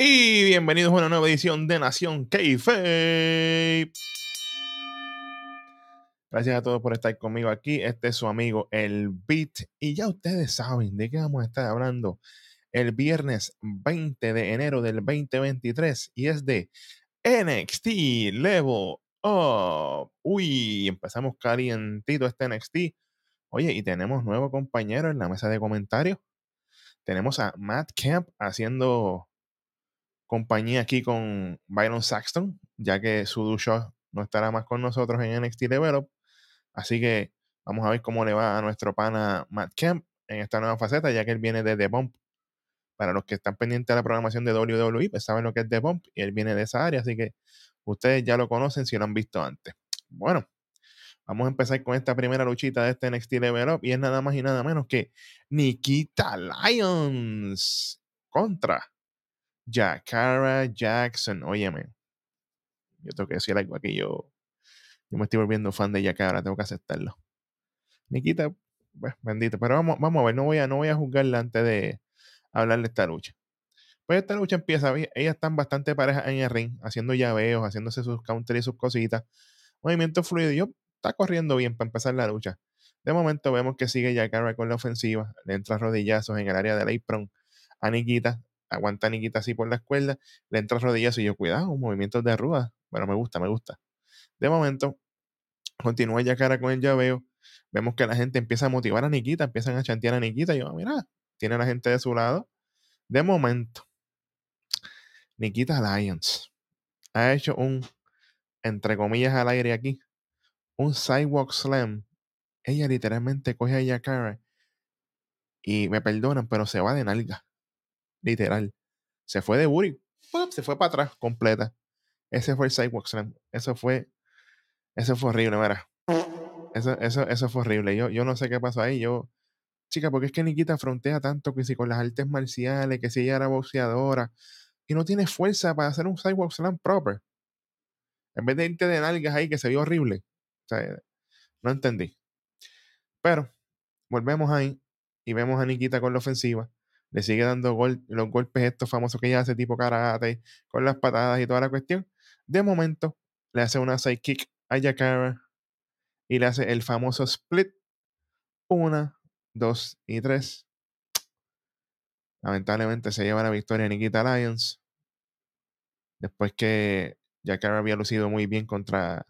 Y bienvenidos a una nueva edición de Nación Keife. Gracias a todos por estar conmigo aquí. Este es su amigo El Beat. Y ya ustedes saben de qué vamos a estar hablando el viernes 20 de enero del 2023. Y es de NXT Level Up. Uy, empezamos calientito este NXT. Oye, y tenemos nuevo compañero en la mesa de comentarios. Tenemos a Matt Camp haciendo compañía aquí con Byron Saxton, ya que su Show no estará más con nosotros en NXT Develop. Así que vamos a ver cómo le va a nuestro pana Matt Kemp en esta nueva faceta, ya que él viene de The Bump. Para los que están pendientes de la programación de WWE, pues saben lo que es The Bump y él viene de esa área, así que ustedes ya lo conocen si lo han visto antes. Bueno, vamos a empezar con esta primera luchita de este NXT Level Up y es nada más y nada menos que Nikita Lyons contra Jakara Jackson. Óyeme, yo tengo que decir algo aquí. Yo, yo me estoy volviendo fan de Jakara, tengo que aceptarlo. Nikita, pues, bendito. Pero vamos, vamos a ver, no voy a, no voy a juzgarla antes de hablar de esta lucha. Pues esta lucha empieza, ellas están bastante parejas en el ring, haciendo llaveos, haciéndose sus counters y sus cositas. Movimiento fluido. Yo está corriendo bien para empezar la lucha. De momento vemos que sigue Jakara con la ofensiva, le entra rodillazos en el área del apron a Nikita, aguanta Nikita así por la escuela, le entra rodillas y yo, cuidado, movimientos de arruga. Bueno, me gusta, me gusta. De momento, continúa ya cara con el llaveo. Vemos que la gente empieza a motivar a Nikita, empiezan a chantear a Nikita. Y yo, mira, tiene a la gente de su lado. De momento, Nikita Lyons ha hecho un, entre comillas al aire aquí, un sidewalk slam. Ella literalmente coge a Yakara y me perdonan, pero se va de nalga literal. Se fue de Buri, se fue para atrás completa. Ese fue el Sidewalk Slam. Eso fue, eso fue horrible, mira. Eso, eso, eso fue horrible. Yo, yo no sé qué pasó ahí. Yo, chica, porque es que Nikita frontea tanto que si con las artes marciales, que si ella era boxeadora, y no tiene fuerza para hacer un Sidewalk Slam proper. En vez de irte de nalgas ahí, que se vio horrible. O sea, no entendí. Pero, volvemos ahí y vemos a Nikita con la ofensiva le sigue dando los golpes estos famosos que ella hace tipo karate, con las patadas y toda la cuestión. De momento, le hace una sidekick a Yakara y le hace el famoso split. Una, dos y tres. Lamentablemente se lleva la victoria Nikita Lyons. Después que Yakara había lucido muy bien contra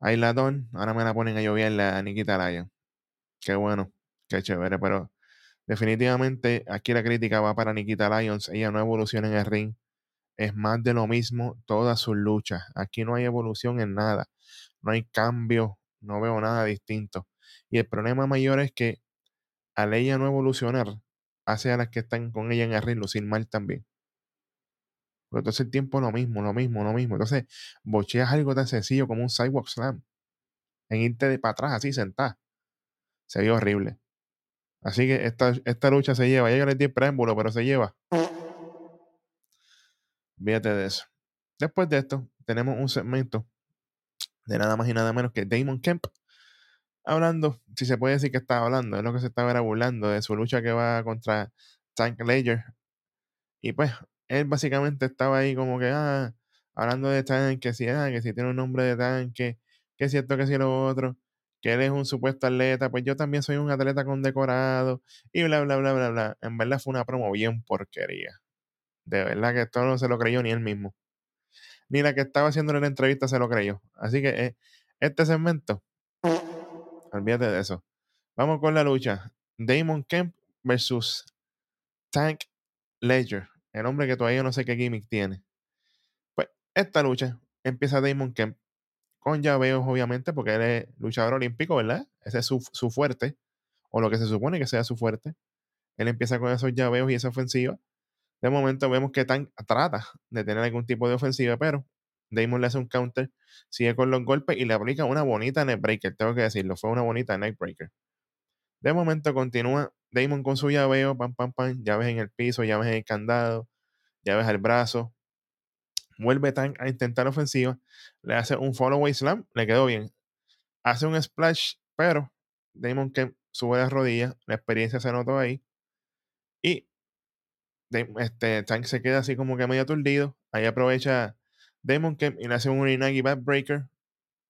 Ayla Dawn, ahora me la ponen a llover la Nikita Lyons. Qué bueno, qué chévere, pero Definitivamente, aquí la crítica va para Nikita Lyons. Ella no evoluciona en el ring. Es más de lo mismo todas sus luchas. Aquí no hay evolución en nada. No hay cambio. No veo nada distinto. Y el problema mayor es que al ella no evolucionar, hace a las que están con ella en el ring lucir mal también. Pero entonces el tiempo lo mismo, lo mismo, lo mismo. Entonces, bocheas algo tan sencillo como un sidewalk slam. En irte de para atrás así sentada. Se vio horrible. Así que esta, esta lucha se lleva. Ya yo les di preámbulo, pero se lleva. Fíjate de eso. Después de esto, tenemos un segmento de nada más y nada menos que Damon Kemp hablando, si se puede decir que estaba hablando, es lo que se estaba burlando de su lucha que va contra Tank Ledger. Y pues, él básicamente estaba ahí como que, ah, hablando de Tank, que si, ah, que si tiene un nombre de tanque, que es cierto que si lo otro que él es un supuesto atleta, pues yo también soy un atleta condecorado y bla, bla, bla, bla, bla. En verdad fue una promo bien porquería. De verdad que esto no se lo creyó ni él mismo. Ni la que estaba haciendo la entrevista se lo creyó. Así que eh, este segmento, olvídate de eso. Vamos con la lucha. Damon Kemp versus Tank Ledger. El hombre que todavía no sé qué gimmick tiene. Pues esta lucha empieza Damon Kemp con llaveos, obviamente, porque él es luchador olímpico, ¿verdad? Ese es su, fuerte, o lo que se supone que sea su fuerte. Él empieza con esos llaveos y esa ofensiva. De momento vemos que Tan trata de tener algún tipo de ofensiva, pero Damon le hace un counter, sigue con los golpes y le aplica una bonita neckbreaker, tengo que decirlo, fue una bonita neckbreaker. De momento continúa Damon con su llaveo, pam, pam, pam, llaves en el piso, llaves en el candado, llaves al brazo, Vuelve Tank a intentar ofensiva. Le hace un follow slam. Le quedó bien. Hace un splash, pero Damon Kemp sube las rodillas. La experiencia se notó ahí. Y este, Tank se queda así como que medio aturdido. Ahí aprovecha Demon Kemp y le hace un Inagi Backbreaker.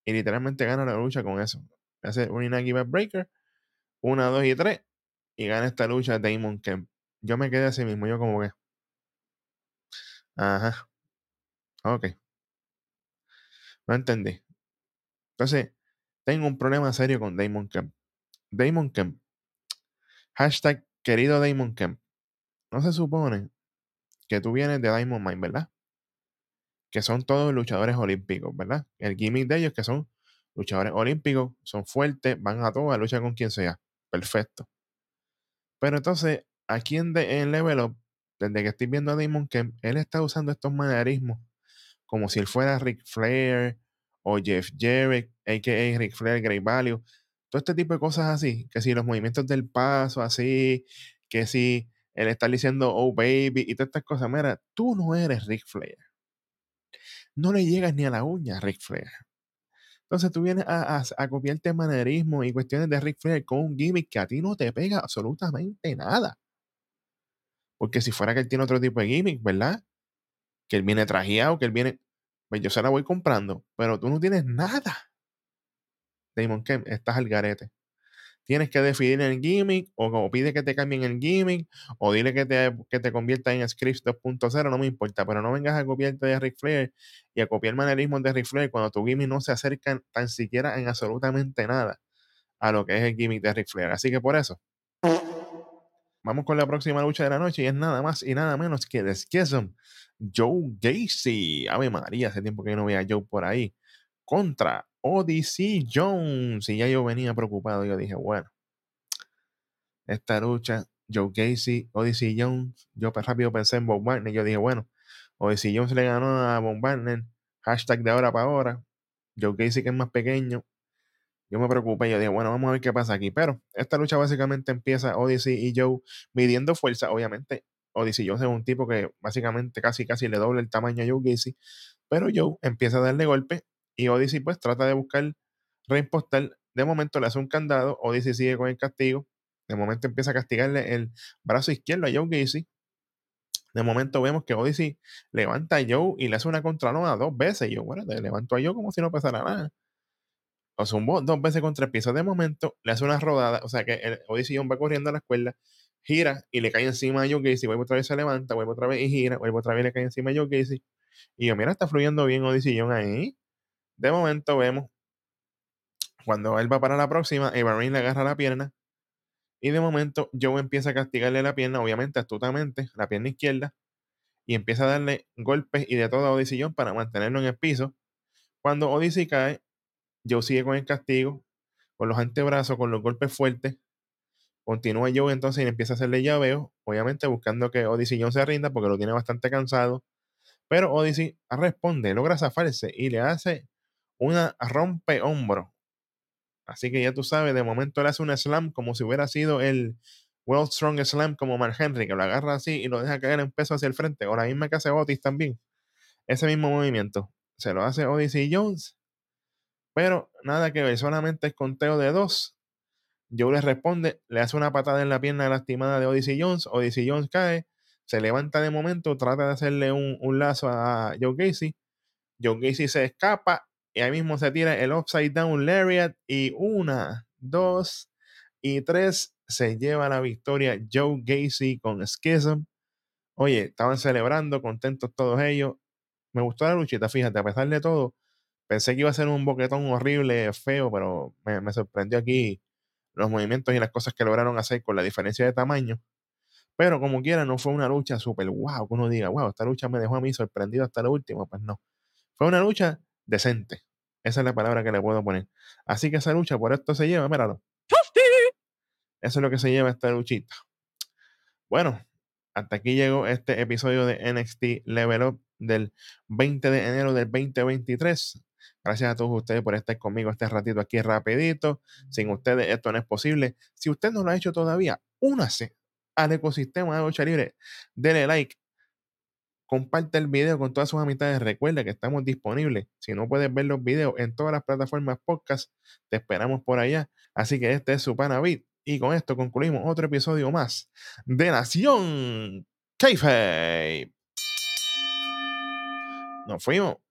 Y literalmente gana la lucha con eso. Le hace un Inagi Backbreaker. Una, dos y tres. Y gana esta lucha Damon Kemp. Yo me quedé así mismo, yo como que. Ajá. Ok. No entendí. Entonces, tengo un problema serio con Damon Kemp. Damon Kemp. Hashtag querido Damon Kemp. No se supone que tú vienes de Diamond Mine, ¿verdad? Que son todos luchadores olímpicos, ¿verdad? El gimmick de ellos que son luchadores olímpicos, son fuertes, van a todas, lucha con quien sea. Perfecto. Pero entonces, aquí en, en Level Up, desde que estoy viendo a Damon Kemp, él está usando estos manerismos como si él fuera Rick Flair o Jeff Jarrett, a.k.a. Rick Flair, Great Value. Todo este tipo de cosas así, que si los movimientos del paso así, que si él está diciendo, oh baby, y todas estas cosas. Mira, tú no eres Rick Flair. No le llegas ni a la uña a Rick Flair. Entonces tú vienes a, a, copiarte manerismo y cuestiones de Rick Flair con un gimmick que a ti no te pega absolutamente nada. Porque si fuera que él tiene otro tipo de gimmick, ¿verdad? Que él viene trajeado, que él viene. Pues yo se la voy comprando. Pero tú no tienes nada. Damon Kemp, estás al garete tienes que definir el gimmick o como pide que te cambien el gimmick o dile que te, que te convierta en Scripts 2.0, no me importa, pero no vengas a copiarte de Ric Flair y a copiar manerismos de Ric Flair cuando tu gimmick no se acerca tan siquiera en absolutamente nada a lo que es el gimmick de Ric Flair. Así que por eso, vamos con la próxima lucha de la noche y es nada más y nada menos que The Schism, Joe Gacy. Ave María, hace tiempo que no veía a Joe por ahí. Contra Odyssey Jones. Y ya yo venía preocupado. Yo dije, bueno, esta lucha, Joe Gacy, Odyssey Jones. Yo rápido pensé en Bob Barney. Yo dije, bueno, Odyssey Jones le ganó a Bob Barney. Hashtag de ahora para ahora. Joe Gacy, que es más pequeño. Yo me preocupé. Yo dije, bueno, vamos a ver qué pasa aquí. Pero esta lucha básicamente empieza Odyssey y Joe midiendo fuerza. Obviamente, Odyssey Jones es un tipo que básicamente casi casi le doble el tamaño a Joe Gacy. Pero Joe empieza a darle golpe y Odyssey pues trata de buscar reimpostar. De momento le hace un candado, Odyssey sigue con el castigo. De momento empieza a castigarle el brazo izquierdo a Joe Gacy. De momento vemos que Odyssey levanta a Joe y le hace una contralona dos veces. Y yo, bueno, le levanto a Joe como si no pasara nada. O zumbó dos veces contra el piso. De momento le hace una rodada. O sea que el Odyssey va corriendo a la escuela, gira y le cae encima a Joe Gacy. Vuelve otra vez, se levanta, vuelve otra vez y gira, vuelve otra vez y le cae encima a Joe Gacy. Y yo, mira, está fluyendo bien Odyssey John ahí. De momento vemos cuando él va para la próxima, Evarin le agarra la pierna. Y de momento Joe empieza a castigarle la pierna, obviamente astutamente, la pierna izquierda. Y empieza a darle golpes y de toda Odyssey para mantenerlo en el piso. Cuando Odyssey cae, Joe sigue con el castigo, con los antebrazos, con los golpes fuertes. Continúa Joe entonces y empieza a hacerle llaveo, obviamente buscando que Odyssey se rinda porque lo tiene bastante cansado. Pero Odyssey responde, logra zafarse y le hace una rompe hombro. Así que ya tú sabes, de momento le hace un slam como si hubiera sido el World Strong Slam como Mark Henry, que lo agarra así y lo deja caer en peso hacia el frente. Ahora mismo que hace Otis también. Ese mismo movimiento. Se lo hace Odyssey Jones. Pero nada que ver, solamente es conteo de dos. Joe le responde, le hace una patada en la pierna lastimada de Odyssey Jones. Odyssey Jones cae, se levanta de momento, trata de hacerle un, un lazo a Joe Gacy. Joe Gacy se escapa y ahí mismo se tira el Upside Down Lariat. Y una, dos y tres se lleva la victoria Joe Gacy con Schism. Oye, estaban celebrando, contentos todos ellos. Me gustó la luchita, fíjate, a pesar de todo. Pensé que iba a ser un boquetón horrible, feo, pero me, me sorprendió aquí los movimientos y las cosas que lograron hacer con la diferencia de tamaño. Pero como quiera, no fue una lucha súper wow, que uno diga, wow, esta lucha me dejó a mí sorprendido hasta lo último. Pues no. Fue una lucha decente. Esa es la palabra que le puedo poner. Así que esa lucha por esto se lleva, míralo. Eso es lo que se lleva esta luchita. Bueno, hasta aquí llegó este episodio de NXT Level Up del 20 de enero del 2023. Gracias a todos ustedes por estar conmigo este ratito aquí rapidito. Sin ustedes esto no es posible. Si usted no lo ha hecho todavía, únase al ecosistema de lucha libre. Dele like, comparte el video con todas sus amistades. Recuerda que estamos disponibles. Si no puedes ver los videos en todas las plataformas podcast, te esperamos por allá. Así que este es su Panavit. Y con esto concluimos otro episodio más de Nación Kayfabe. Nos fuimos.